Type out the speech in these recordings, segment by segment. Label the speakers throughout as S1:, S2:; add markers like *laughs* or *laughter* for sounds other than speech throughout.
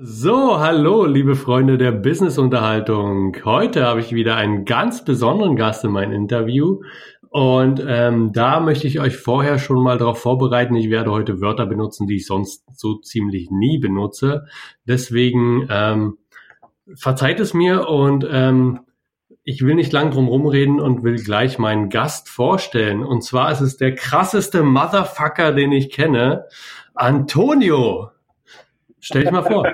S1: So, hallo, liebe Freunde der Business-Unterhaltung. Heute habe ich wieder einen ganz besonderen Gast in meinem Interview. Und ähm, da möchte ich euch vorher schon mal darauf vorbereiten. Ich werde heute Wörter benutzen, die ich sonst so ziemlich nie benutze. Deswegen ähm, verzeiht es mir und ähm, ich will nicht lang drum rumreden und will gleich meinen Gast vorstellen. Und zwar ist es der krasseste Motherfucker, den ich kenne, Antonio. Stell dich mal vor.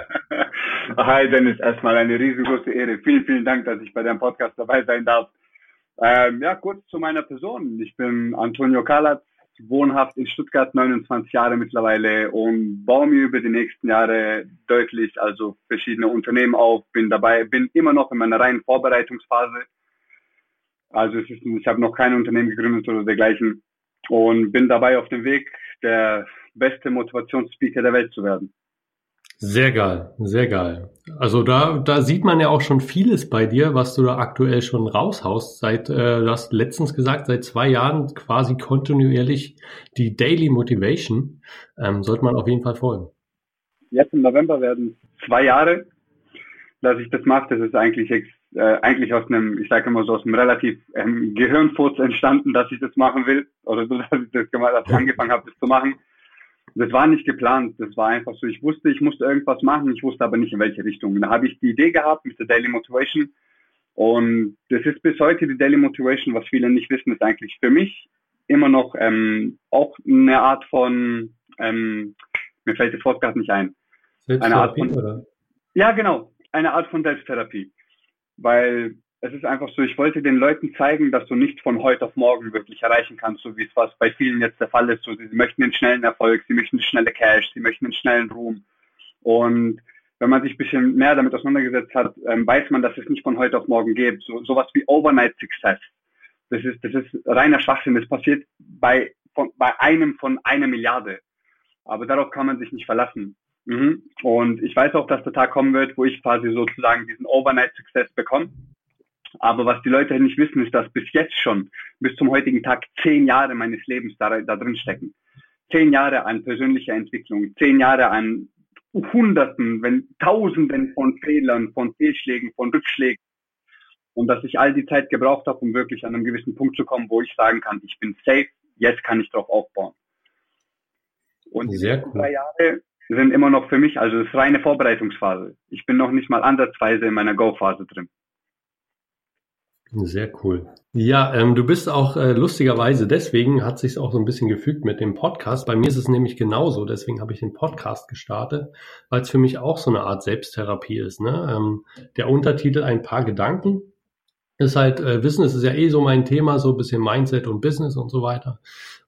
S1: *laughs*
S2: Hi Dennis, erstmal eine riesengroße Ehre. Vielen, vielen Dank, dass ich bei deinem Podcast dabei sein darf. Ähm, ja, kurz zu meiner Person. Ich bin Antonio Kalatz, wohnhaft in Stuttgart, 29 Jahre mittlerweile und baue mir über die nächsten Jahre deutlich also verschiedene Unternehmen auf. Bin dabei, bin immer noch in meiner reinen Vorbereitungsphase. Also ist, ich habe noch kein Unternehmen gegründet oder dergleichen und bin dabei auf dem Weg, der beste Motivationsspeaker der Welt zu werden.
S1: Sehr geil, sehr geil. Also da, da sieht man ja auch schon vieles bei dir, was du da aktuell schon raushaust. Seit, äh, du hast letztens gesagt, seit zwei Jahren quasi kontinuierlich die Daily Motivation. Ähm, sollte man auf jeden Fall folgen.
S2: Jetzt im November werden zwei Jahre, dass ich das mache. Das ist eigentlich äh, eigentlich aus einem, ich sage immer so, aus einem relativ ähm, Gehirnfurz entstanden, dass ich das machen will. Oder so, *laughs* dass ich das gemacht, dass ich *laughs* angefangen habe, das zu machen. Das war nicht geplant, das war einfach so. Ich wusste, ich musste irgendwas machen, ich wusste aber nicht in welche Richtung. Da habe ich die Idee gehabt mit der Daily Motivation und das ist bis heute die Daily Motivation, was viele nicht wissen, ist eigentlich für mich immer noch ähm, auch eine Art von, ähm, mir fällt das Wort gerade nicht ein. Eine Art von, oder? Ja, genau, eine Art von Selbsttherapie. Weil es ist einfach so, ich wollte den Leuten zeigen, dass du nicht von heute auf morgen wirklich erreichen kannst, so wie es was bei vielen jetzt der Fall ist. So, sie möchten den schnellen Erfolg, sie möchten schnelle Cash, sie möchten den schnellen Ruhm. Und wenn man sich ein bisschen mehr damit auseinandergesetzt hat, ähm, weiß man, dass es nicht von heute auf morgen geht. So, sowas wie Overnight Success. Das ist, das ist reiner Schwachsinn. Das passiert bei, von, bei einem von einer Milliarde. Aber darauf kann man sich nicht verlassen. Mhm. Und ich weiß auch, dass der Tag kommen wird, wo ich quasi sozusagen diesen Overnight Success bekomme aber was die Leute nicht wissen, ist, dass bis jetzt schon, bis zum heutigen Tag, zehn Jahre meines Lebens da, da drin stecken. Zehn Jahre an persönlicher Entwicklung, zehn Jahre an Hunderten, wenn Tausenden von Fehlern, von Fehlschlägen, von Rückschlägen. Und dass ich all die Zeit gebraucht habe, um wirklich an einem gewissen Punkt zu kommen, wo ich sagen kann, ich bin safe, jetzt kann ich darauf aufbauen. Und Sehr die cool. drei Jahre sind immer noch für mich, also das ist reine Vorbereitungsphase. Ich bin noch nicht mal ansatzweise in meiner Go-Phase drin.
S1: Sehr cool. Ja, ähm, du bist auch äh, lustigerweise, deswegen hat sich auch so ein bisschen gefügt mit dem Podcast. Bei mir ist es nämlich genauso, deswegen habe ich den Podcast gestartet, weil es für mich auch so eine Art Selbsttherapie ist. Ne? Ähm, der Untertitel Ein paar Gedanken ist halt, äh, Wissen ist ja eh so mein Thema, so ein bisschen Mindset und Business und so weiter.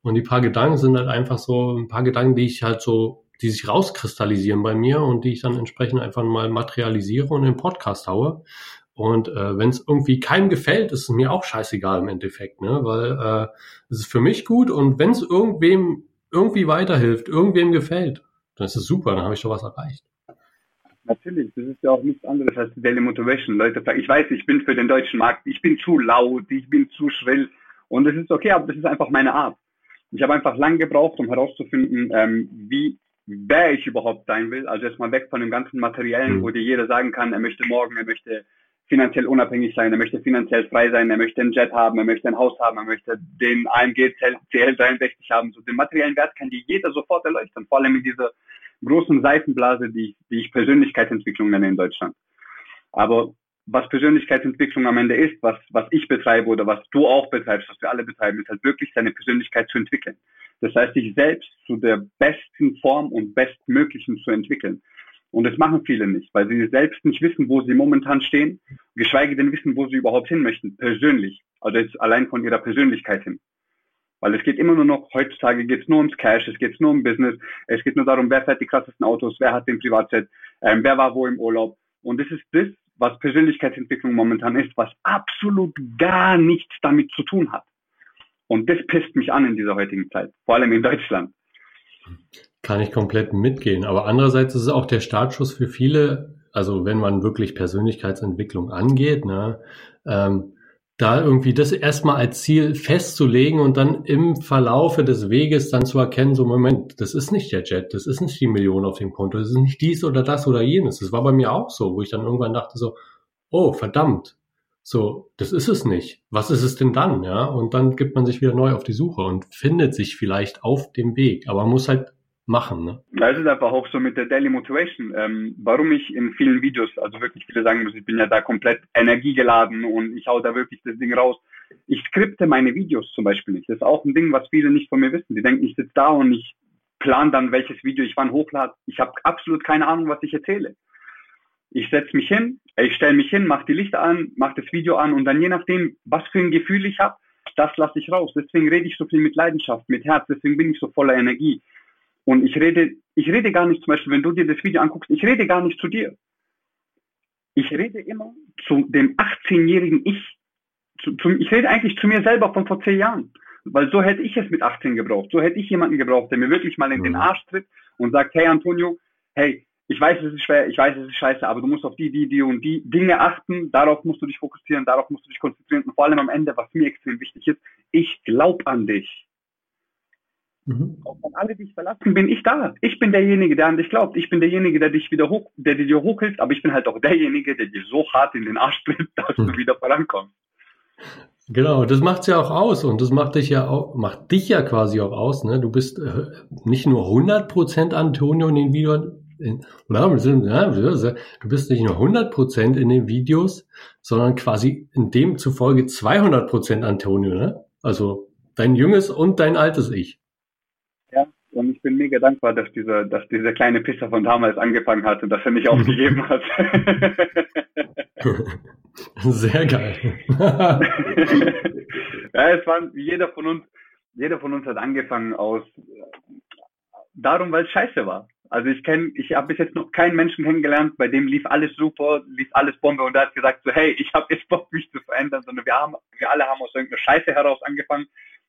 S1: Und die paar Gedanken sind halt einfach so ein paar Gedanken, die ich halt so, die sich rauskristallisieren bei mir und die ich dann entsprechend einfach mal materialisiere und in den Podcast haue. Und äh, wenn es irgendwie keinem gefällt, ist es mir auch scheißegal im Endeffekt, ne? Weil äh, es ist für mich gut und wenn es irgendwem irgendwie weiterhilft, irgendwem gefällt, dann ist es super, dann habe ich schon was erreicht.
S2: Natürlich, das ist ja auch nichts anderes als Daily Motivation. Leute sagen, ich weiß, ich bin für den deutschen Markt, ich bin zu laut, ich bin zu schrill und das ist okay, aber das ist einfach meine Art. Ich habe einfach lang gebraucht, um herauszufinden, ähm, wie wer ich überhaupt sein will. Also erstmal weg von dem ganzen Materiellen, mhm. wo dir jeder sagen kann, er möchte morgen, er möchte finanziell unabhängig sein, er möchte finanziell frei sein, er möchte einen Jet haben, er möchte ein Haus haben, er möchte den AMG CL63 haben. So den materiellen Wert kann dir jeder sofort erleuchten, vor allem in dieser großen Seifenblase, die, die ich Persönlichkeitsentwicklung nenne in Deutschland. Aber was Persönlichkeitsentwicklung am Ende ist, was, was ich betreibe oder was du auch betreibst, was wir alle betreiben, ist halt wirklich seine Persönlichkeit zu entwickeln. Das heißt, sich selbst zu der besten Form und bestmöglichen zu entwickeln. Und das machen viele nicht, weil sie selbst nicht wissen, wo sie momentan stehen, geschweige denn wissen, wo sie überhaupt hin möchten, persönlich. Also jetzt allein von ihrer Persönlichkeit hin. Weil es geht immer nur noch, heutzutage geht es nur ums Cash, es geht nur um Business, es geht nur darum, wer fährt die krassesten Autos, wer hat den Privatjet, ähm, wer war wo im Urlaub. Und das ist das, was Persönlichkeitsentwicklung momentan ist, was absolut gar nichts damit zu tun hat. Und das pisst mich an in dieser heutigen Zeit, vor allem in Deutschland.
S1: Kann ich komplett mitgehen. Aber andererseits ist es auch der Startschuss für viele, also wenn man wirklich Persönlichkeitsentwicklung angeht, ne, ähm, da irgendwie das erstmal als Ziel festzulegen und dann im Verlaufe des Weges dann zu erkennen, so Moment, das ist nicht der Jet, das ist nicht die Million auf dem Konto, das ist nicht dies oder das oder jenes. Das war bei mir auch so, wo ich dann irgendwann dachte so, oh, verdammt, so, das ist es nicht. Was ist es denn dann, ja? Und dann gibt man sich wieder neu auf die Suche und findet sich vielleicht auf dem Weg, aber man muss halt machen. Ne?
S2: Das ist einfach auch so mit der Daily Motivation. Ähm, warum ich in vielen Videos, also wirklich viele sagen muss, ich bin ja da komplett energiegeladen und ich hau da wirklich das Ding raus. Ich skripte meine Videos zum Beispiel nicht. Das ist auch ein Ding, was viele nicht von mir wissen. Die denken, ich sitze da und ich plan dann, welches Video ich wann hochlade. Ich habe absolut keine Ahnung, was ich erzähle. Ich setze mich hin, ich stelle mich hin, mache die Lichter an, mache das Video an und dann je nachdem, was für ein Gefühl ich habe, das lasse ich raus. Deswegen rede ich so viel mit Leidenschaft, mit Herz, deswegen bin ich so voller Energie. Und ich rede, ich rede gar nicht, zum Beispiel, wenn du dir das Video anguckst, ich rede gar nicht zu dir. Ich rede immer zu dem 18-jährigen Ich. Zu, zu, ich rede eigentlich zu mir selber von vor zehn Jahren. Weil so hätte ich es mit 18 gebraucht. So hätte ich jemanden gebraucht, der mir wirklich mal in den mhm. Arsch tritt und sagt, hey Antonio, hey, ich weiß, es ist schwer, ich weiß, es ist scheiße, aber du musst auf die, die, die und die Dinge achten, darauf musst du dich fokussieren, darauf musst du dich konzentrieren und vor allem am Ende, was mir extrem wichtig ist, ich glaube an dich. Mhm. Auch wenn alle dich verlassen, bin ich da. Ich bin derjenige, der an dich glaubt. Ich bin derjenige, der dich wieder hoch, der dir hochhilft, aber ich bin halt auch derjenige, der dir so hart in den Arsch tritt, dass mhm. du wieder vorankommst.
S1: Genau, das macht's ja auch aus und das macht dich ja auch, macht dich ja quasi auch aus, ne? Du bist äh, nicht nur 100% Antonio in den Videos, in, du bist nicht nur 100% in den Videos, sondern quasi in dem zufolge 200% Antonio, ne? Also dein junges und dein altes Ich.
S2: Und ich bin mega dankbar, dass dieser, dass dieser kleine Pisser von damals angefangen hat und dass er nicht aufgegeben hat. *laughs*
S1: Sehr geil. *laughs*
S2: ja, es war jeder von uns, jeder von uns hat angefangen aus darum, weil es scheiße war. Also ich kenne, ich habe bis jetzt noch keinen Menschen kennengelernt, bei dem lief alles super, lief alles Bombe und er hat gesagt so, hey, ich habe jetzt Bock, mich zu verändern, sondern wir haben, wir alle haben aus irgendeiner Scheiße heraus angefangen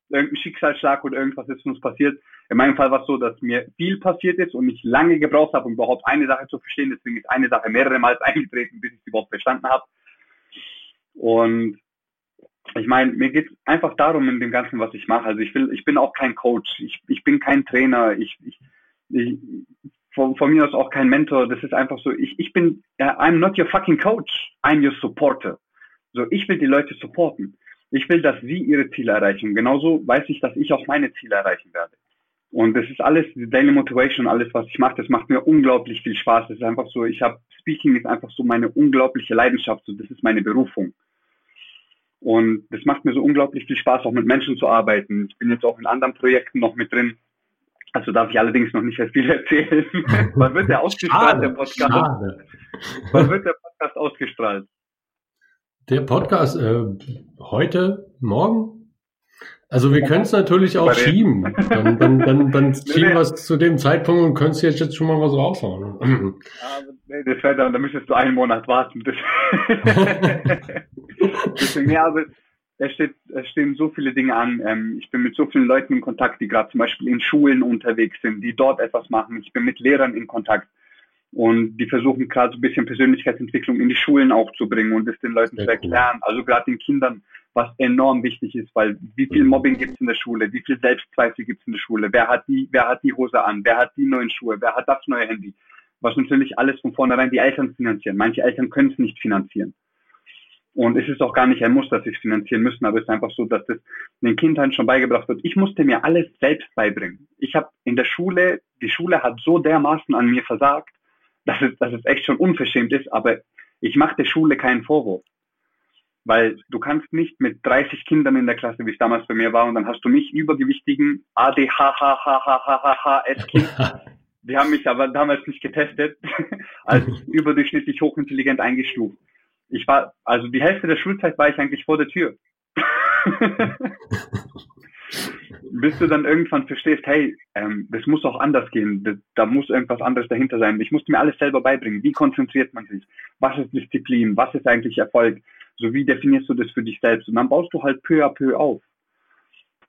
S2: irgendein Schicksalsschlag oder irgendwas ist uns passiert. In meinem Fall war es so, dass mir viel passiert ist und ich lange gebraucht habe, um überhaupt eine Sache zu verstehen. Deswegen ist eine Sache mehrere Mal *laughs* eingetreten, bis ich sie überhaupt verstanden habe. Und ich meine, mir geht es einfach darum in dem Ganzen, was ich mache. Also ich will, ich bin auch kein Coach, ich, ich bin kein Trainer, ich, ich, ich von, von mir aus auch kein Mentor. Das ist einfach so, ich, ich bin, I'm not your fucking coach, I'm your supporter. So, ich will die Leute supporten. Ich will, dass sie ihre Ziele erreichen. Genauso weiß ich, dass ich auch meine Ziele erreichen werde. Und das ist alles, Daily Motivation, alles, was ich mache, das macht mir unglaublich viel Spaß. Das ist einfach so, ich habe, Speaking ist einfach so meine unglaubliche Leidenschaft, so, das ist meine Berufung. Und das macht mir so unglaublich viel Spaß, auch mit Menschen zu arbeiten. Ich bin jetzt auch in anderen Projekten noch mit drin. Also darf ich allerdings noch nicht sehr viel *laughs* erzählen. Wann wird der ausgestrahlt, der Podcast? Schade. Wann wird der Podcast ausgestrahlt?
S1: Der Podcast äh, heute, morgen? Also wir können es natürlich auch schieben. Dann, dann, dann, dann *laughs* schieben wir es zu dem Zeitpunkt und können es jetzt, jetzt schon mal was raushauen.
S2: Aber *laughs* nee, das wäre dann, da müsstest du einen Monat warten. *laughs* Deswegen, ja, aber es, steht, es stehen so viele Dinge an. Ähm, ich bin mit so vielen Leuten in Kontakt, die gerade zum Beispiel in Schulen unterwegs sind, die dort etwas machen. Ich bin mit Lehrern in Kontakt. Und die versuchen gerade so ein bisschen Persönlichkeitsentwicklung in die Schulen auch zu bringen und das den Leuten Sehr zu erklären. Cool. Also gerade den Kindern, was enorm wichtig ist, weil wie viel mhm. Mobbing gibt es in der Schule, wie viel Selbstzweifel gibt es in der Schule, wer hat die, wer hat die Hose an, wer hat die neuen Schuhe, wer hat das neue Handy. Was natürlich alles von vornherein die Eltern finanzieren. Manche Eltern können es nicht finanzieren. Und es ist auch gar nicht ein Muss, dass sie es finanzieren müssen, aber es ist einfach so, dass das den Kindern schon beigebracht wird. Ich musste mir alles selbst beibringen. Ich habe in der Schule, die Schule hat so dermaßen an mir versagt, dass es, dass es echt schon unverschämt ist, aber ich mache der Schule keinen Vorwurf. Weil du kannst nicht mit 30 Kindern in der Klasse, wie es damals bei mir war, und dann hast du mich übergewichtigen ADHHHHHS-Kind. Die haben mich aber damals nicht getestet, *laughs* als *laughs* überdurchschnittlich hochintelligent eingestuft. Ich war, also die Hälfte der Schulzeit war ich eigentlich vor der Tür. *laughs* bis du dann irgendwann verstehst, hey, ähm, das muss auch anders gehen, das, da muss irgendwas anderes dahinter sein. Ich musste mir alles selber beibringen. Wie konzentriert man sich? Was ist Disziplin? Was ist eigentlich Erfolg? So wie definierst du das für dich selbst? Und dann baust du halt peu à peu auf.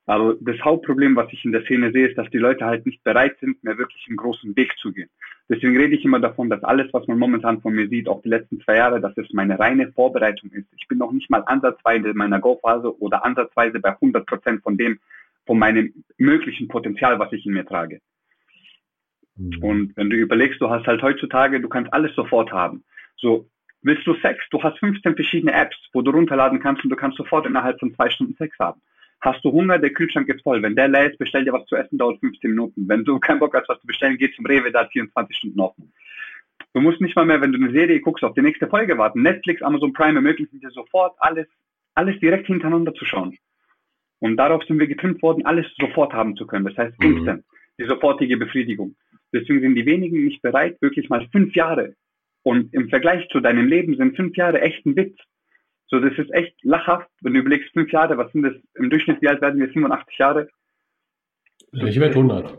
S2: Aber das Hauptproblem, was ich in der Szene sehe, ist, dass die Leute halt nicht bereit sind, mehr wirklich einen großen Weg zu gehen. Deswegen rede ich immer davon, dass alles, was man momentan von mir sieht, auch die letzten zwei Jahre, dass es meine reine Vorbereitung ist. Ich bin noch nicht mal ansatzweise in meiner Go-Phase oder ansatzweise bei 100 Prozent von dem, von meinem möglichen Potenzial, was ich in mir trage. Mhm. Und wenn du überlegst, du hast halt heutzutage, du kannst alles sofort haben. So, willst du Sex? Du hast 15 verschiedene Apps, wo du runterladen kannst und du kannst sofort innerhalb von zwei Stunden Sex haben. Hast du Hunger, der Kühlschrank ist voll. Wenn der leer ist, bestell dir was zu essen, dauert 15 Minuten. Wenn du keinen Bock hast, was zu bestellen, geh zum Rewe, da 24 Stunden offen. Du musst nicht mal mehr, wenn du eine Serie guckst, auf die nächste Folge warten. Netflix, Amazon Prime ermöglichen dir sofort alles, alles direkt hintereinander zu schauen. Und darauf sind wir getrimmt worden, alles sofort haben zu können. Das heißt mhm. instant, die sofortige Befriedigung. Deswegen sind die wenigen nicht bereit, wirklich mal fünf Jahre. Und im Vergleich zu deinem Leben sind fünf Jahre echt ein Witz. So, das ist echt lachhaft, wenn du überlegst, fünf Jahre, was sind das? Im Durchschnitt, wie alt werden wir? 87 Jahre?
S1: Ich werde 100.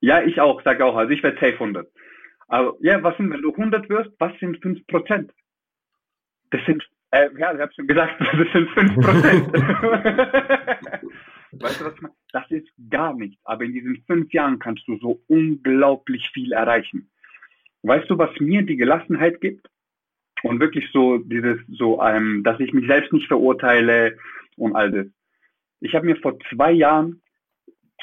S2: Ja, ich auch, sage auch. Also ich werde safe 100. Aber ja, was sind, wenn du 100 wirst, was sind 5 Prozent? Das sind, äh, ja, ich habe schon gesagt, *laughs* das sind 5 Prozent. *laughs* weißt du, was ich meine? Das ist gar nichts. Aber in diesen fünf Jahren kannst du so unglaublich viel erreichen. Weißt du, was mir die Gelassenheit gibt? Und wirklich so dieses so ähm, dass ich mich selbst nicht verurteile und all das. Ich habe mir vor zwei Jahren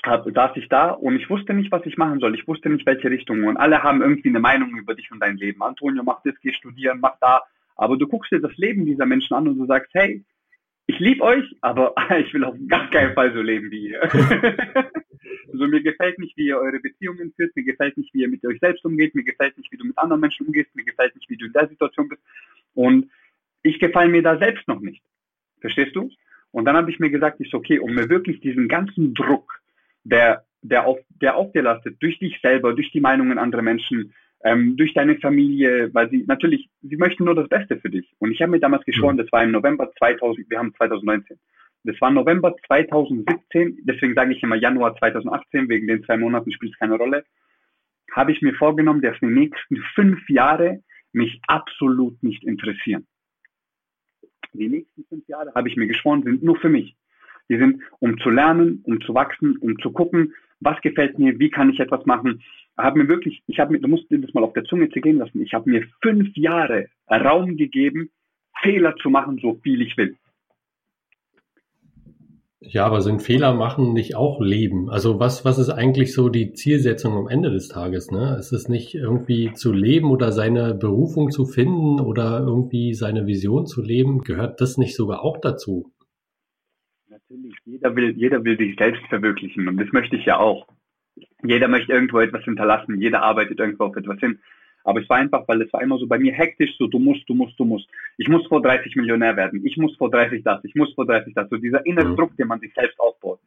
S2: hab, saß ich da und ich wusste nicht, was ich machen soll. Ich wusste nicht, welche Richtung. Und alle haben irgendwie eine Meinung über dich und dein Leben. Antonio, mach das, geh studieren, mach da. Aber du guckst dir das Leben dieser Menschen an und du sagst, hey, ich liebe euch, aber *laughs* ich will auf gar keinen Fall so leben wie ihr. *laughs* also mir gefällt nicht, wie ihr eure Beziehungen führt, mir gefällt nicht, wie ihr mit euch selbst umgeht, mir gefällt nicht, wie du mit anderen Menschen umgehst, mir gefällt nicht, wie du in der Situation bist. Und ich gefalle mir da selbst noch nicht. Verstehst du? Und dann habe ich mir gesagt, ist okay, um mir wirklich diesen ganzen Druck, der, der auf, der auf dir lastet, durch dich selber, durch die Meinungen anderer Menschen, ähm, durch deine Familie, weil sie natürlich, sie möchten nur das Beste für dich. Und ich habe mir damals geschworen, mhm. das war im November 2000, wir haben 2019. Das war November 2017, deswegen sage ich immer Januar 2018, wegen den zwei Monaten spielt es keine Rolle, habe ich mir vorgenommen, dass die nächsten fünf Jahre mich absolut nicht interessieren. Die nächsten fünf Jahre, habe ich mir geschworen, sind nur für mich. Die sind, um zu lernen, um zu wachsen, um zu gucken, was gefällt mir, wie kann ich etwas machen. Habe mir wirklich, ich habe mir, du musst dir das mal auf der Zunge zergehen lassen. Ich habe mir fünf Jahre Raum gegeben, Fehler zu machen, so viel ich will.
S1: Ja, aber sind Fehler machen nicht auch Leben? Also was, was ist eigentlich so die Zielsetzung am Ende des Tages? Ne? Ist es nicht irgendwie zu leben oder seine Berufung zu finden oder irgendwie seine Vision zu leben? Gehört das nicht sogar auch dazu?
S2: Natürlich, jeder will, jeder will sich selbst verwirklichen und das möchte ich ja auch. Jeder möchte irgendwo etwas hinterlassen, jeder arbeitet irgendwo auf etwas hin. Aber es war einfach, weil es war immer so bei mir hektisch, so du musst, du musst, du musst. Ich muss vor 30 Millionär werden. Ich muss vor 30 das, ich muss vor 30 das. So dieser innere. Druck, den man sich selbst aufbaut.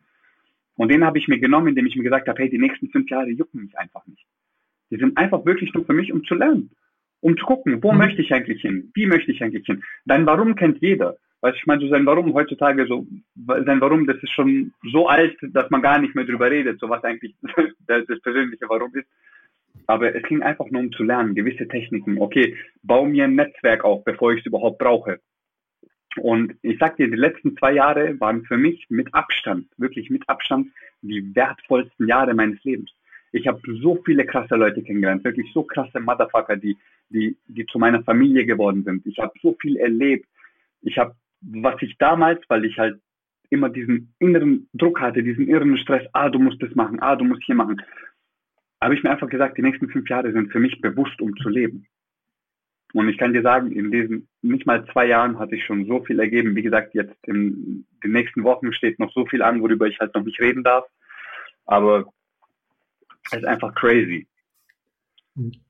S2: Und den habe ich mir genommen, indem ich mir gesagt habe, hey, die nächsten fünf Jahre jucken mich einfach nicht. Die sind einfach wirklich nur für mich, um zu lernen. Um zu gucken, wo mhm. möchte ich eigentlich hin? Wie möchte ich eigentlich hin? Dein Warum kennt jeder. Weißt ich meine, so sein Warum heutzutage so, sein Warum, das ist schon so alt, dass man gar nicht mehr drüber redet, so was eigentlich *laughs* das persönliche Warum ist. Aber es ging einfach nur um zu lernen, gewisse Techniken. Okay, bau mir ein Netzwerk auf, bevor ich es überhaupt brauche. Und ich sag dir, die letzten zwei Jahre waren für mich mit Abstand, wirklich mit Abstand, die wertvollsten Jahre meines Lebens. Ich habe so viele krasse Leute kennengelernt, wirklich so krasse Motherfucker, die, die, die zu meiner Familie geworden sind. Ich habe so viel erlebt. Ich habe, was ich damals, weil ich halt immer diesen inneren Druck hatte, diesen inneren Stress, ah, du musst das machen, ah, du musst hier machen habe ich mir einfach gesagt, die nächsten fünf Jahre sind für mich bewusst, um zu leben. Und ich kann dir sagen, in diesen nicht mal zwei Jahren hat sich schon so viel ergeben. Wie gesagt, jetzt in den nächsten Wochen steht noch so viel an, worüber ich halt noch nicht reden darf. Aber es ist einfach crazy.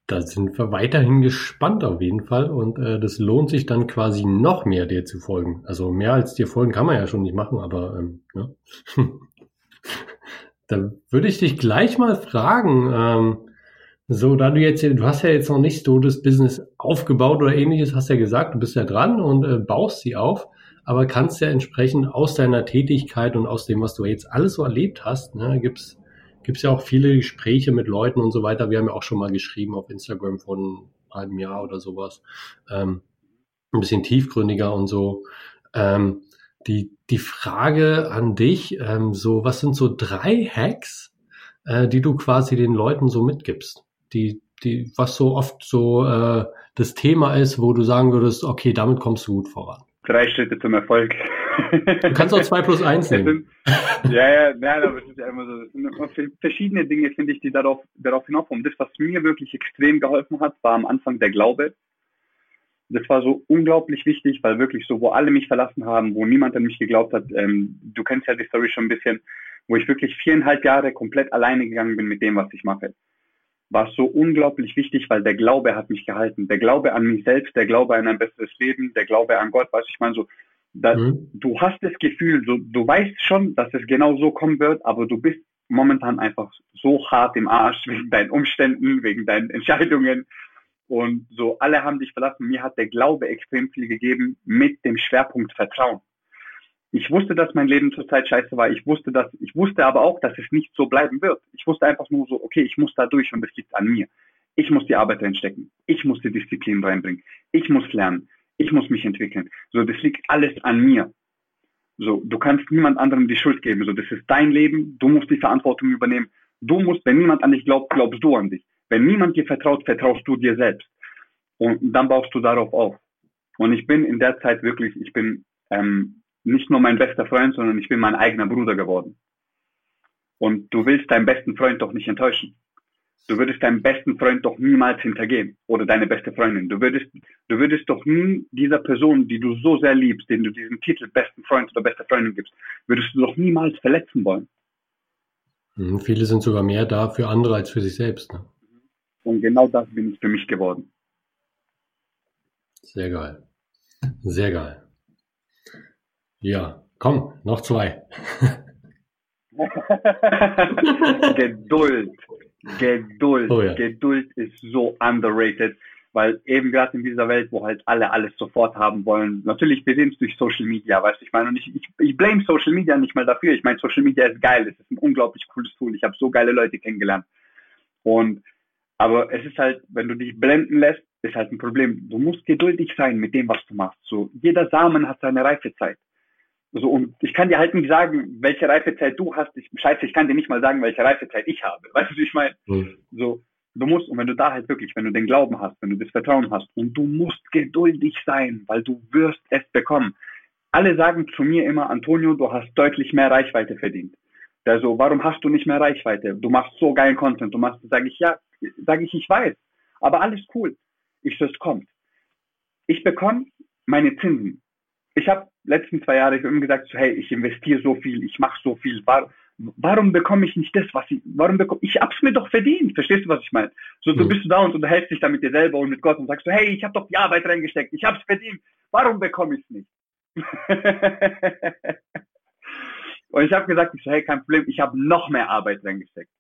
S1: Da sind wir weiterhin gespannt auf jeden Fall und äh, das lohnt sich dann quasi noch mehr dir zu folgen. Also mehr als dir folgen kann man ja schon nicht machen, aber ähm, ja. *laughs* Da würde ich dich gleich mal fragen, ähm, so, da du jetzt, du hast ja jetzt noch nicht so das Business aufgebaut oder ähnliches, hast ja gesagt, du bist ja dran und äh, baust sie auf, aber kannst ja entsprechend aus deiner Tätigkeit und aus dem, was du jetzt alles so erlebt hast, ne, gibt's gibt's ja auch viele Gespräche mit Leuten und so weiter. Wir haben ja auch schon mal geschrieben auf Instagram von einem halben Jahr oder sowas, ähm, ein bisschen tiefgründiger und so. Ähm, die, die Frage an dich, ähm, so, was sind so drei Hacks, äh, die du quasi den Leuten so mitgibst, die, die, was so oft so äh, das Thema ist, wo du sagen würdest, okay, damit kommst du gut voran?
S2: Drei Schritte zum Erfolg.
S1: Du kannst auch zwei plus eins *laughs* nehmen.
S2: Sind, ja, ja, nein, aber es ist ja immer so. Es sind verschiedene Dinge, finde ich, die darauf, darauf hinaufkommen. Das, was mir wirklich extrem geholfen hat, war am Anfang der Glaube. Das war so unglaublich wichtig, weil wirklich so, wo alle mich verlassen haben, wo niemand an mich geglaubt hat, ähm, du kennst ja die Story schon ein bisschen, wo ich wirklich viereinhalb Jahre komplett alleine gegangen bin mit dem, was ich mache war so unglaublich wichtig, weil der Glaube hat mich gehalten. Der Glaube an mich selbst, der Glaube an ein besseres Leben, der Glaube an Gott, weißt du, ich meine so, da, mhm. du hast das Gefühl, so, du weißt schon, dass es genau so kommen wird, aber du bist momentan einfach so hart im Arsch wegen deinen Umständen, wegen deinen Entscheidungen. Und so, alle haben dich verlassen. Mir hat der Glaube extrem viel gegeben mit dem Schwerpunkt Vertrauen. Ich wusste, dass mein Leben zurzeit scheiße war. Ich wusste, dass, ich wusste aber auch, dass es nicht so bleiben wird. Ich wusste einfach nur so, okay, ich muss da durch und es liegt an mir. Ich muss die Arbeit reinstecken. Ich muss die Disziplin reinbringen. Ich muss lernen. Ich muss mich entwickeln. So, das liegt alles an mir. So, du kannst niemand anderem die Schuld geben. So, das ist dein Leben. Du musst die Verantwortung übernehmen. Du musst, wenn niemand an dich glaubt, glaubst du an dich. Wenn niemand dir vertraut, vertraust du dir selbst. Und dann baust du darauf auf. Und ich bin in der Zeit wirklich, ich bin ähm, nicht nur mein bester Freund, sondern ich bin mein eigener Bruder geworden. Und du willst deinen besten Freund doch nicht enttäuschen. Du würdest deinen besten Freund doch niemals hintergehen oder deine beste Freundin. Du würdest, du würdest doch nie dieser Person, die du so sehr liebst, den du diesen Titel besten Freund oder beste Freundin gibst, würdest du doch niemals verletzen wollen.
S1: Mhm, viele sind sogar mehr da für andere als für sich selbst. Ne?
S2: Und genau das bin ich für mich geworden.
S1: Sehr geil. Sehr geil. Ja, komm, noch zwei. *laughs*
S2: Geduld. Geduld. Oh ja. Geduld ist so underrated, weil eben gerade in dieser Welt, wo halt alle alles sofort haben wollen, natürlich wir sehen es durch Social Media, weißt du, ich meine, und ich, ich, ich blame Social Media nicht mal dafür. Ich meine, Social Media ist geil, es ist ein unglaublich cooles Tool. Ich habe so geile Leute kennengelernt. Und aber es ist halt, wenn du dich blenden lässt, ist halt ein Problem. Du musst geduldig sein mit dem, was du machst. So, jeder Samen hat seine Reifezeit. So, und ich kann dir halt nicht sagen, welche Reifezeit du hast. Ich, scheiße, ich kann dir nicht mal sagen, welche Reifezeit ich habe. *laughs* Weißt du, wie ich meine? Mhm. So, du musst, und wenn du da halt wirklich, wenn du den Glauben hast, wenn du das Vertrauen hast, und du musst geduldig sein, weil du wirst es bekommen. Alle sagen zu mir immer, Antonio, du hast deutlich mehr Reichweite verdient. Also, warum hast du nicht mehr Reichweite? Du machst so geilen Content. Du machst, sage ich, ja, sage ich, ich weiß. Aber alles cool. Ich so, es kommt. Ich bekomme meine Zinsen ich habe letzten zwei Jahre immer gesagt, so, hey, ich investiere so viel, ich mache so viel. War, warum bekomme ich nicht das, was ich, warum bekomme ich hab's mir doch verdient, verstehst du, was ich meine? So, du mhm. bist du da und unterhältst dich da mit dir selber und mit Gott und sagst so, hey, ich habe doch die Arbeit reingesteckt, ich hab's verdient, warum bekomme ich es nicht? *laughs* und ich habe gesagt, ich so, hey, kein Problem, ich habe noch mehr Arbeit reingesteckt.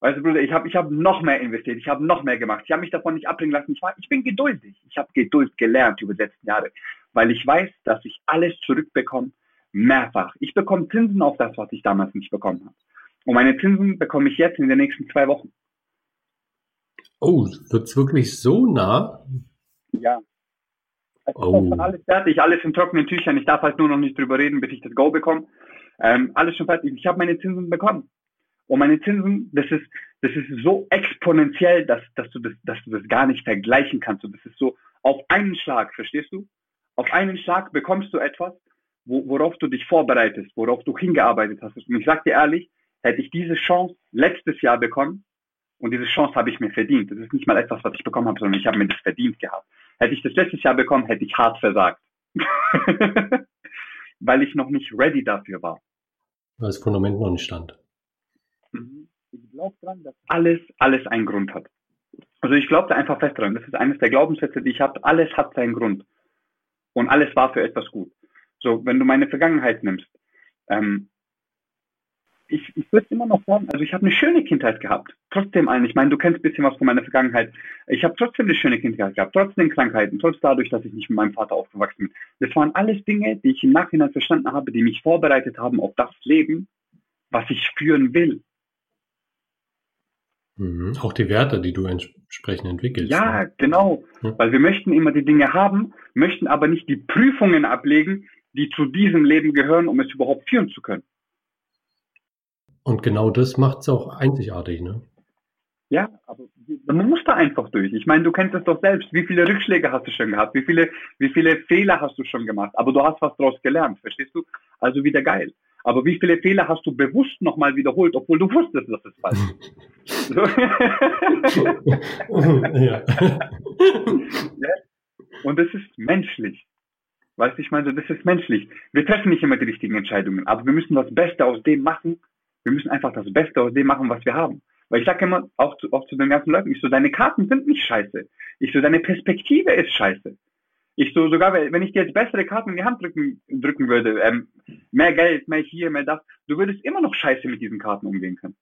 S2: Weißt du, Bruder, ich habe ich hab noch mehr investiert, ich habe noch mehr gemacht. Ich habe mich davon nicht abbringen lassen. Ich, war, ich bin geduldig. Ich habe Geduld gelernt über die letzten Jahre weil ich weiß, dass ich alles zurückbekomme, mehrfach. Ich bekomme Zinsen auf das, was ich damals nicht bekommen habe. Und meine Zinsen bekomme ich jetzt in den nächsten zwei Wochen.
S1: Oh, wird's wirklich so nah?
S2: Ja. Es ist oh. schon alles fertig, alles in trockenen Tüchern. Ich darf halt nur noch nicht drüber reden, bis ich das Go bekomme. Ähm, alles schon fertig. Ich habe meine Zinsen bekommen. Und meine Zinsen, das ist, das ist so exponentiell, dass, dass, du das, dass du das gar nicht vergleichen kannst. Und das ist so auf einen Schlag, verstehst du? auf einen Schlag bekommst du etwas, wo, worauf du dich vorbereitest, worauf du hingearbeitet hast. Und ich sag dir ehrlich, hätte ich diese Chance letztes Jahr bekommen, und diese Chance habe ich mir verdient. Das ist nicht mal etwas, was ich bekommen habe, sondern ich habe mir das verdient gehabt. Hätte ich das letztes Jahr bekommen, hätte ich hart versagt. *laughs* Weil ich noch nicht ready dafür war.
S1: Weil das Fundament noch nicht stand.
S2: Mhm. Ich glaube dran, dass alles, alles einen Grund hat. Also ich glaube da einfach fest dran. Das ist eines der Glaubenssätze, die ich habe. Alles hat seinen Grund und alles war für etwas gut. So, wenn du meine Vergangenheit nimmst, ähm, ich, ich würde immer noch sagen, also ich habe eine schöne Kindheit gehabt. Trotzdem ein, ich meine, du kennst ein bisschen was von meiner Vergangenheit. Ich habe trotzdem eine schöne Kindheit gehabt, trotz den Krankheiten, trotz dadurch, dass ich nicht mit meinem Vater aufgewachsen bin. Das waren alles Dinge, die ich im Nachhinein verstanden habe, die mich vorbereitet haben auf das Leben, was ich führen will.
S1: Mhm. Auch die Werte, die du entsprechend entwickelst.
S2: Ja, ne? genau. Ja. Weil wir möchten immer die Dinge haben, möchten aber nicht die Prüfungen ablegen, die zu diesem Leben gehören, um es überhaupt führen zu können.
S1: Und genau das macht es auch einzigartig, ne?
S2: Ja, aber man muss da einfach durch. Ich meine, du kennst es doch selbst. Wie viele Rückschläge hast du schon gehabt? Wie viele, wie viele Fehler hast du schon gemacht? Aber du hast was daraus gelernt, verstehst du? Also wieder geil. Aber wie viele Fehler hast du bewusst nochmal wiederholt, obwohl du wusstest, dass es falsch ist? *laughs* ja. *laughs* ja. Und das ist menschlich. Weißt du, ich meine, das ist menschlich. Wir treffen nicht immer die richtigen Entscheidungen, aber wir müssen das Beste aus dem machen. Wir müssen einfach das Beste aus dem machen, was wir haben. Weil ich sage immer, auch zu, auch zu den ganzen Leuten, ich so, deine Karten sind nicht scheiße. Ich so, deine Perspektive ist scheiße. Ich so, sogar wenn ich dir jetzt bessere Karten in die Hand drücken, drücken würde, ähm, mehr Geld, mehr hier, mehr das, du würdest immer noch scheiße mit diesen Karten umgehen können.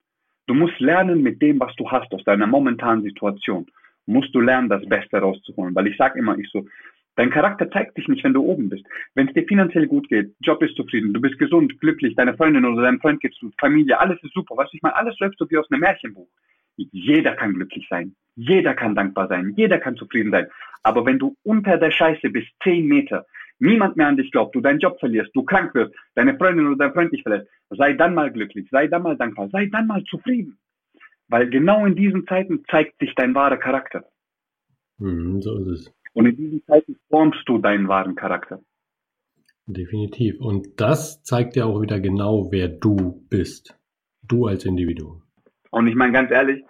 S2: Du musst lernen mit dem, was du hast, aus deiner momentanen Situation. Musst du lernen, das Beste rauszuholen. Weil ich sage immer, ich so, Dein Charakter zeigt sich nicht, wenn du oben bist. Wenn es dir finanziell gut geht, Job ist zufrieden, du bist gesund, glücklich, deine Freundin oder deinem Freund geht's gut, Familie, alles ist super. Du, ich meine, alles läuft so wie aus einem Märchenbuch. Jeder kann glücklich sein. Jeder kann dankbar sein. Jeder kann zufrieden sein. Aber wenn du unter der Scheiße bist, zehn Meter, niemand mehr an dich glaubt, du deinen Job verlierst, du krank wirst, deine Freundin oder dein Freund dich verlässt, sei dann mal glücklich, sei dann mal dankbar, sei dann mal zufrieden. Weil genau in diesen Zeiten zeigt sich dein wahrer Charakter.
S1: Hm, so ist es.
S2: Und in diesen Zeiten formst du deinen wahren Charakter.
S1: Definitiv. Und das zeigt ja auch wieder genau, wer du bist. Du als Individuum.
S2: Und ich meine ganz ehrlich,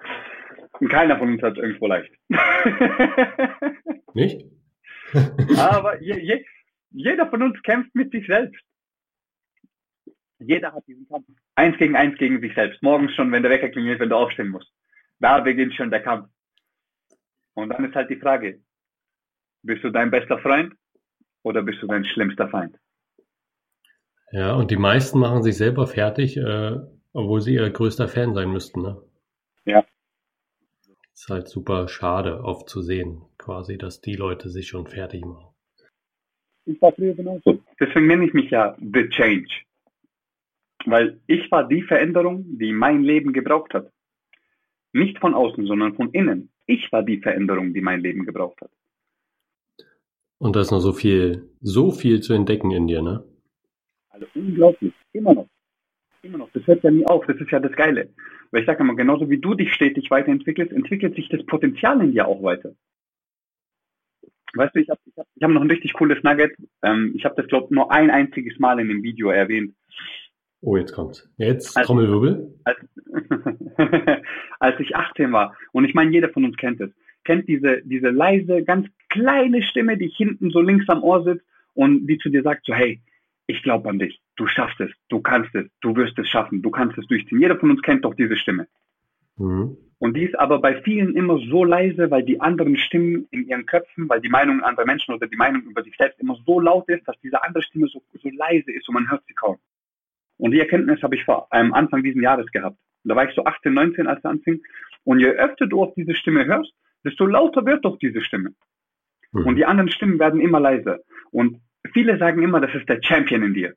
S2: keiner von uns hat es irgendwo leicht. *laughs*
S1: Nicht? *laughs*
S2: Aber je, je, jeder von uns kämpft mit sich selbst. Jeder hat diesen Kampf. Eins gegen eins gegen sich selbst. Morgens schon, wenn der Wecker klingelt, wenn du aufstehen musst. Da beginnt schon der Kampf. Und dann ist halt die Frage, bist du dein bester Freund oder bist du dein schlimmster Feind?
S1: Ja, und die meisten machen sich selber fertig, äh, obwohl sie ihr größter Fan sein müssten, ne?
S2: Ja.
S1: Ist halt super schade, oft zu sehen, quasi, dass die Leute sich schon fertig machen.
S2: Ich war früher genauso. Deswegen nenne ich mich ja The Change. Weil ich war die Veränderung, die mein Leben gebraucht hat. Nicht von außen, sondern von innen. Ich war die Veränderung, die mein Leben gebraucht hat.
S1: Und da ist noch so viel, so viel zu entdecken in dir, ne?
S2: Also unglaublich. Immer noch. Immer noch. Das hört ja nie auf. Das ist ja das Geile. Weil ich sage immer, genauso wie du dich stetig weiterentwickelst, entwickelt sich das Potenzial in dir auch weiter. Weißt du, ich habe ich hab, ich hab noch ein richtig cooles Nugget. Ähm, ich habe das, glaube ich, nur ein einziges Mal in dem Video erwähnt.
S1: Oh, jetzt kommt's. Jetzt als, Trommelwirbel.
S2: Als, *laughs* als ich 18 war. Und ich meine, jeder von uns kennt es kennt diese, diese leise, ganz kleine Stimme, die hinten so links am Ohr sitzt und die zu dir sagt so, hey, ich glaube an dich, du schaffst es, du kannst es, du wirst es schaffen, du kannst es durchziehen. Jeder von uns kennt doch diese Stimme. Mhm. Und die ist aber bei vielen immer so leise, weil die anderen Stimmen in ihren Köpfen, weil die Meinung anderer Menschen oder die Meinung über sich selbst immer so laut ist, dass diese andere Stimme so, so leise ist und man hört sie kaum. Und die Erkenntnis habe ich vor ähm, Anfang dieses Jahres gehabt. Da war ich so 18, 19, als er anfing. Und je öfter du auf diese Stimme hörst, desto lauter wird doch diese Stimme. Mhm. Und die anderen Stimmen werden immer leiser. Und viele sagen immer, das ist der Champion in dir.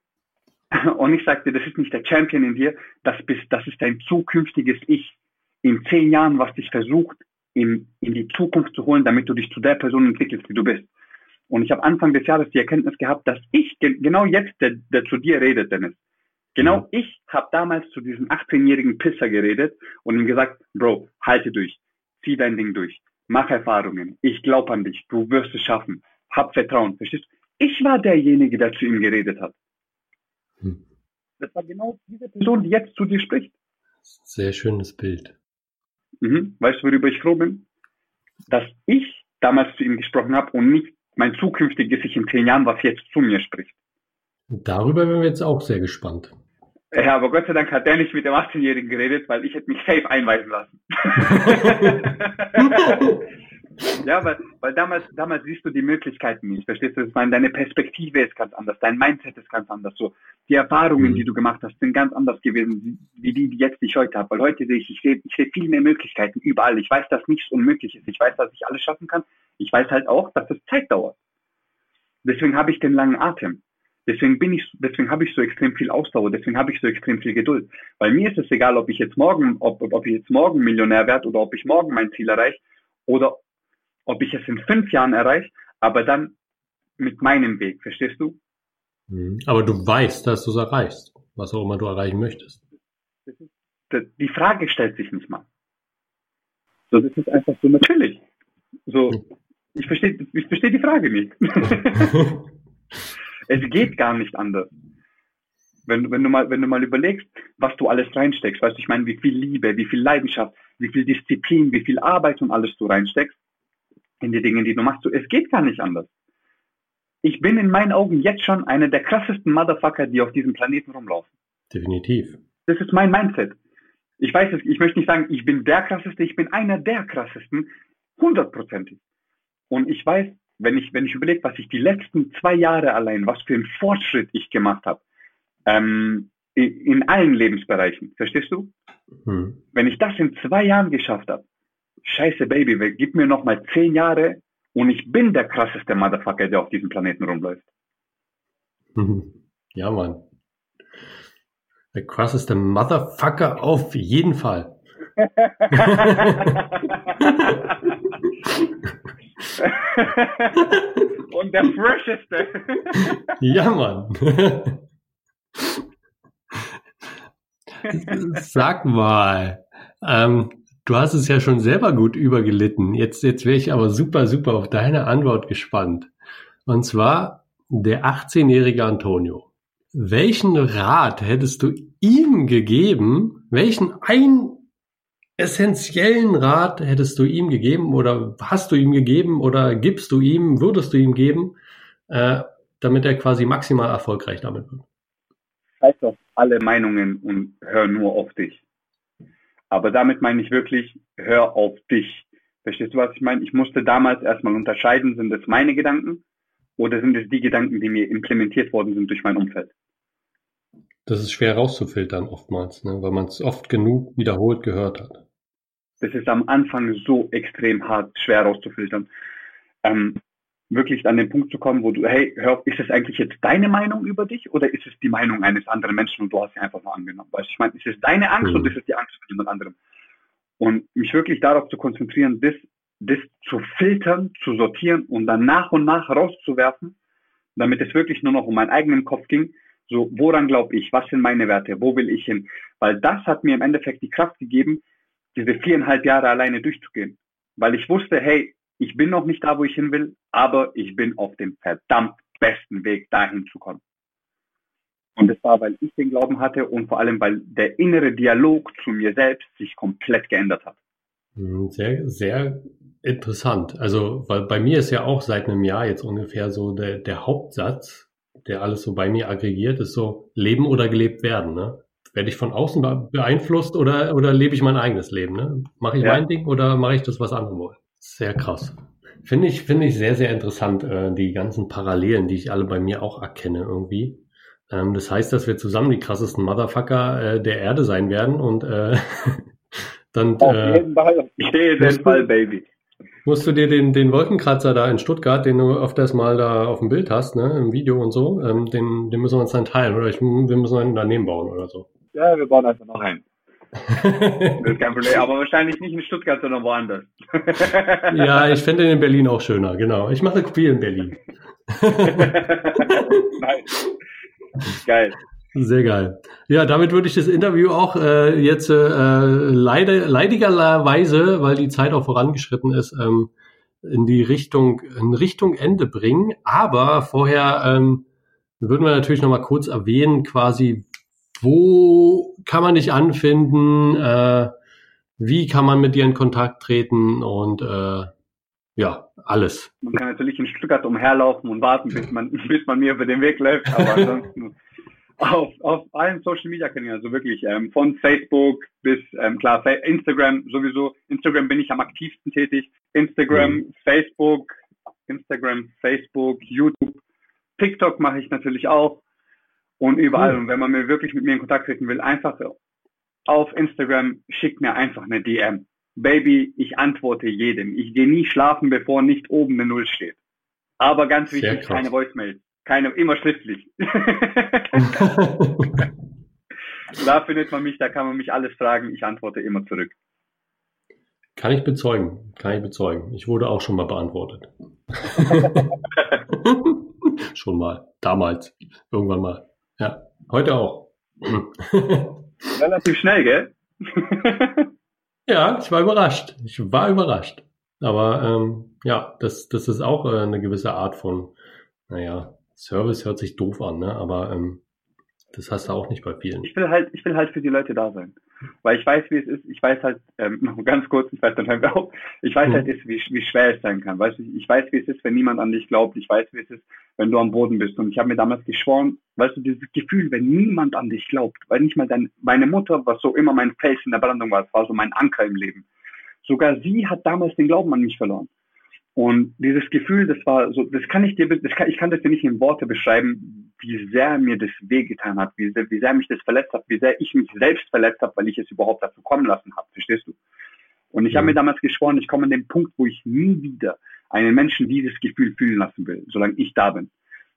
S2: *laughs* Und ich sage dir, das ist nicht der Champion in dir, das, bist, das ist dein zukünftiges Ich. In zehn Jahren, was dich versucht, in, in die Zukunft zu holen, damit du dich zu der Person entwickelst, die du bist. Und ich habe Anfang des Jahres die Erkenntnis gehabt, dass ich genau jetzt, der, der zu dir redet, Dennis, genau mhm. ich habe damals zu diesem 18-jährigen Pisser geredet und ihm gesagt, Bro, halte durch, zieh dein Ding durch mach Erfahrungen, ich glaube an dich, du wirst es schaffen, hab Vertrauen, verstehst du? Ich war derjenige, der zu ihm geredet hat. Hm. Das war genau diese Person, die jetzt zu dir spricht.
S1: Sehr schönes Bild.
S2: Mhm. Weißt du, worüber ich froh bin? Dass ich damals zu ihm gesprochen habe und nicht mein zukünftiges Ich in zehn Jahren, was jetzt zu mir spricht.
S1: Darüber bin wir jetzt auch sehr gespannt.
S2: Ja, aber Gott sei Dank hat der nicht mit dem 18-Jährigen geredet, weil ich hätte mich safe einweisen lassen. *laughs* ja, weil, weil damals, damals siehst du die Möglichkeiten nicht. Verstehst du? Ich meine, deine Perspektive ist ganz anders, dein Mindset ist ganz anders. So, die Erfahrungen, mhm. die du gemacht hast, sind ganz anders gewesen, wie die, die jetzt, die ich heute habe. Weil heute sehe ich, ich sehe, ich sehe viel mehr Möglichkeiten überall. Ich weiß, dass nichts unmöglich ist. Ich weiß, dass ich alles schaffen kann. Ich weiß halt auch, dass es Zeit dauert. Deswegen habe ich den langen Atem. Deswegen bin ich, deswegen habe ich so extrem viel Ausdauer, deswegen habe ich so extrem viel Geduld. Weil mir ist es egal, ob ich jetzt morgen, ob, ob ich jetzt morgen Millionär werde oder ob ich morgen mein Ziel erreiche oder ob ich es in fünf Jahren erreiche, aber dann mit meinem Weg, verstehst du?
S1: Mhm. Aber du weißt, dass du es erreichst, was auch immer du erreichen möchtest.
S2: Die Frage stellt sich nicht mal. So, das ist einfach so natürlich. So, ich verstehe ich versteh die Frage nicht. *laughs* *laughs* *laughs* es geht gar nicht anders. Wenn, wenn, du mal, wenn du mal überlegst, was du alles reinsteckst, weißt du, ich meine, wie viel Liebe, wie viel Leidenschaft, wie viel Disziplin, wie viel Arbeit und alles du reinsteckst in die Dinge, die du machst, du, es geht gar nicht anders. Ich bin in meinen Augen jetzt schon einer der krassesten Motherfucker, die auf diesem Planeten rumlaufen.
S1: Definitiv.
S2: Das ist mein Mindset. Ich weiß es, ich möchte nicht sagen, ich bin der krasseste, ich bin einer der krassesten, hundertprozentig. Und ich weiß, wenn ich, wenn ich überlege, was ich die letzten zwei Jahre allein, was für einen Fortschritt ich gemacht habe, ähm, in, in allen Lebensbereichen, verstehst du? Hm. Wenn ich das in zwei Jahren geschafft habe, scheiße Baby, gib mir noch mal zehn Jahre und ich bin der krasseste Motherfucker, der auf diesem Planeten rumläuft. *laughs*
S1: Ja, Mann. Der krasseste Motherfucker auf jeden Fall. *laughs* *laughs* *laughs*
S2: Und der fresheste. *laughs*
S1: ja, Mann. Sag mal, ähm, du hast es ja schon selber gut übergelitten. Jetzt, jetzt wäre ich aber super, super auf deine Antwort gespannt. Und zwar der 18-jährige Antonio. Welchen Rat hättest du ihm gegeben? Welchen ein essentiellen Rat hättest du ihm gegeben oder hast du ihm gegeben oder gibst du ihm, würdest du ihm geben, äh, damit er quasi maximal erfolgreich damit wird?
S2: Scheiß auf alle Meinungen und hör nur auf dich. Aber damit meine ich wirklich, hör auf dich. Verstehst du, was ich meine? Ich musste damals erstmal unterscheiden, sind es meine Gedanken oder sind es die Gedanken, die mir implementiert worden sind durch mein Umfeld?
S1: Das ist schwer rauszufiltern oftmals, ne? weil man es oft genug wiederholt gehört hat.
S2: Das ist am Anfang so extrem hart, schwer rauszufiltern. Ähm, wirklich an den Punkt zu kommen, wo du, hey, hör, ist es eigentlich jetzt deine Meinung über dich oder ist es die Meinung eines anderen Menschen und du hast sie einfach nur angenommen? Weißt du, ich meine, ist es deine Angst mhm. oder ist es die Angst von jemand anderem? Und mich wirklich darauf zu konzentrieren, das, das zu filtern, zu sortieren und dann nach und nach rauszuwerfen, damit es wirklich nur noch um meinen eigenen Kopf ging. So, woran glaube ich? Was sind meine Werte? Wo will ich hin? Weil das hat mir im Endeffekt die Kraft gegeben, diese viereinhalb Jahre alleine durchzugehen. Weil ich wusste, hey, ich bin noch nicht da, wo ich hin will, aber ich bin auf dem verdammt besten Weg, dahin zu kommen. Und das war, weil ich den Glauben hatte und vor allem, weil der innere Dialog zu mir selbst sich komplett geändert hat.
S1: Hm, sehr, sehr interessant. Also, weil bei mir ist ja auch seit einem Jahr jetzt ungefähr so der, der Hauptsatz, der alles so bei mir aggregiert, ist so leben oder gelebt werden. Ne? Werde ich von außen beeinflusst oder, oder lebe ich mein eigenes Leben? Ne? Mache ich ja. mein Ding oder mache ich das, was andere wollen? Sehr krass. Finde ich, finde ich sehr, sehr interessant, äh, die ganzen Parallelen, die ich alle bei mir auch erkenne irgendwie. Ähm, das heißt, dass wir zusammen die krassesten Motherfucker äh, der Erde sein werden und äh, *laughs* dann.
S2: Auf äh, jeden Fall, auf jeden Fall, Baby.
S1: Musst du dir den, den Wolkenkratzer da in Stuttgart, den du öfters mal da auf dem Bild hast, ne, im Video und so, ähm, den, den müssen wir uns dann teilen oder ich, wir müssen einen daneben bauen oder so.
S2: Ja, wir bauen einfach noch einen. *laughs* kein Problem, aber wahrscheinlich nicht in Stuttgart, sondern woanders. *laughs*
S1: ja, ich fände den in Berlin auch schöner, genau. Ich mache eine Kopie in Berlin. *laughs*
S2: nice. Geil.
S1: Sehr geil. Ja, damit würde ich das Interview auch äh, jetzt äh, leider, leidigerweise, weil die Zeit auch vorangeschritten ist, ähm, in die Richtung, in Richtung Ende bringen. Aber vorher ähm, würden wir natürlich noch mal kurz erwähnen, quasi, wo kann man dich anfinden? Äh, wie kann man mit dir in Kontakt treten? Und äh, ja, alles.
S2: Man kann natürlich in Stuttgart umherlaufen und warten, bis man, *laughs* bis man mir über den Weg läuft. Aber *laughs* ansonsten auf, auf allen Social Media Kanälen, also wirklich ähm, von Facebook bis ähm, klar Instagram sowieso. Instagram bin ich am aktivsten tätig. Instagram, mhm. Facebook, Instagram, Facebook, YouTube, TikTok mache ich natürlich auch. Und überall. Cool. Und wenn man mir wirklich mit mir in Kontakt treten will, einfach auf Instagram, schickt mir einfach eine DM. Baby, ich antworte jedem. Ich gehe nie schlafen, bevor nicht oben eine Null steht. Aber ganz wichtig, keine Voicemail. Keine, immer schriftlich. *laughs* da findet man mich, da kann man mich alles fragen. Ich antworte immer zurück.
S1: Kann ich bezeugen, kann ich bezeugen. Ich wurde auch schon mal beantwortet. *laughs* *laughs* schon mal, damals, irgendwann mal. Ja, heute auch. *laughs*
S2: Relativ schnell, gell? *laughs*
S1: Ja, ich war überrascht. Ich war überrascht. Aber ähm, ja, das, das ist auch äh, eine gewisse Art von, naja, Service hört sich doof an, ne? aber ähm, das hast du auch nicht bei vielen.
S2: Ich will halt, ich will halt für die Leute da sein. Weil ich weiß, wie es ist. Ich weiß halt, ähm, *laughs* noch ganz kurz, ich weiß dann halt auch, ich weiß halt, ist, wie, wie schwer es sein kann. Weißt du, ich weiß, wie es ist, wenn niemand an dich glaubt. Ich weiß, wie es ist, wenn du am Boden bist. Und ich habe mir damals geschworen, weißt du, dieses Gefühl, wenn niemand an dich glaubt, weil nicht mal dein, meine Mutter, was so immer mein Fels in der Brandung war, war so mein Anker im Leben. Sogar sie hat damals den Glauben an mich verloren. Und dieses Gefühl, das war so, das kann ich dir, das kann, ich kann das dir nicht in Worte beschreiben, wie sehr mir das wehgetan hat, wie sehr, wie sehr mich das verletzt hat, wie sehr ich mich selbst verletzt habe, weil ich es überhaupt dazu kommen lassen habe, verstehst du? Und ich mhm. habe mir damals geschworen, ich komme an den Punkt, wo ich nie wieder einen Menschen dieses Gefühl fühlen lassen will, solange ich da bin.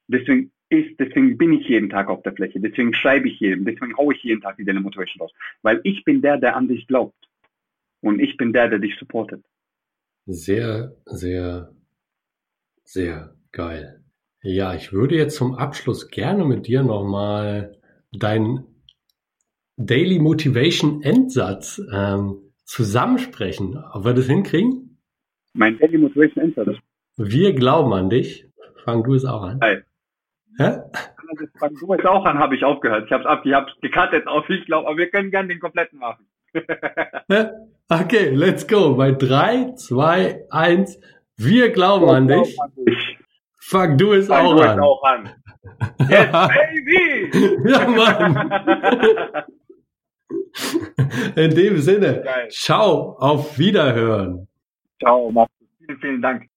S2: Deswegen ist, deswegen bin ich jeden Tag auf der Fläche, deswegen schreibe ich jedem, deswegen haue ich jeden Tag die Daily Motivation raus, weil ich bin der, der an dich glaubt. Und ich bin der, der dich supportet.
S1: Sehr, sehr, sehr geil. Ja, ich würde jetzt zum Abschluss gerne mit dir nochmal deinen Daily Motivation Endsatz ähm, zusammensprechen. Ob wir das hinkriegen?
S2: Mein Daily Motivation Endsatz.
S1: Wir glauben an dich. Fang du es auch an.
S2: Hi. Hä? Fang du es auch an, habe ich aufgehört. Ich habe es ab, ich habe gecuttet auf ich glaube, aber wir können gerne den kompletten machen. *laughs*
S1: okay, let's go. Bei 3, 2, 1. Wir glauben wir an dich. Fang du es Fang auch, du an. Es auch an. Yes, *laughs* baby! ja, Mann. In dem Sinne, Geil. ciao, auf Wiederhören.
S2: Ciao, gut. Vielen, vielen Dank.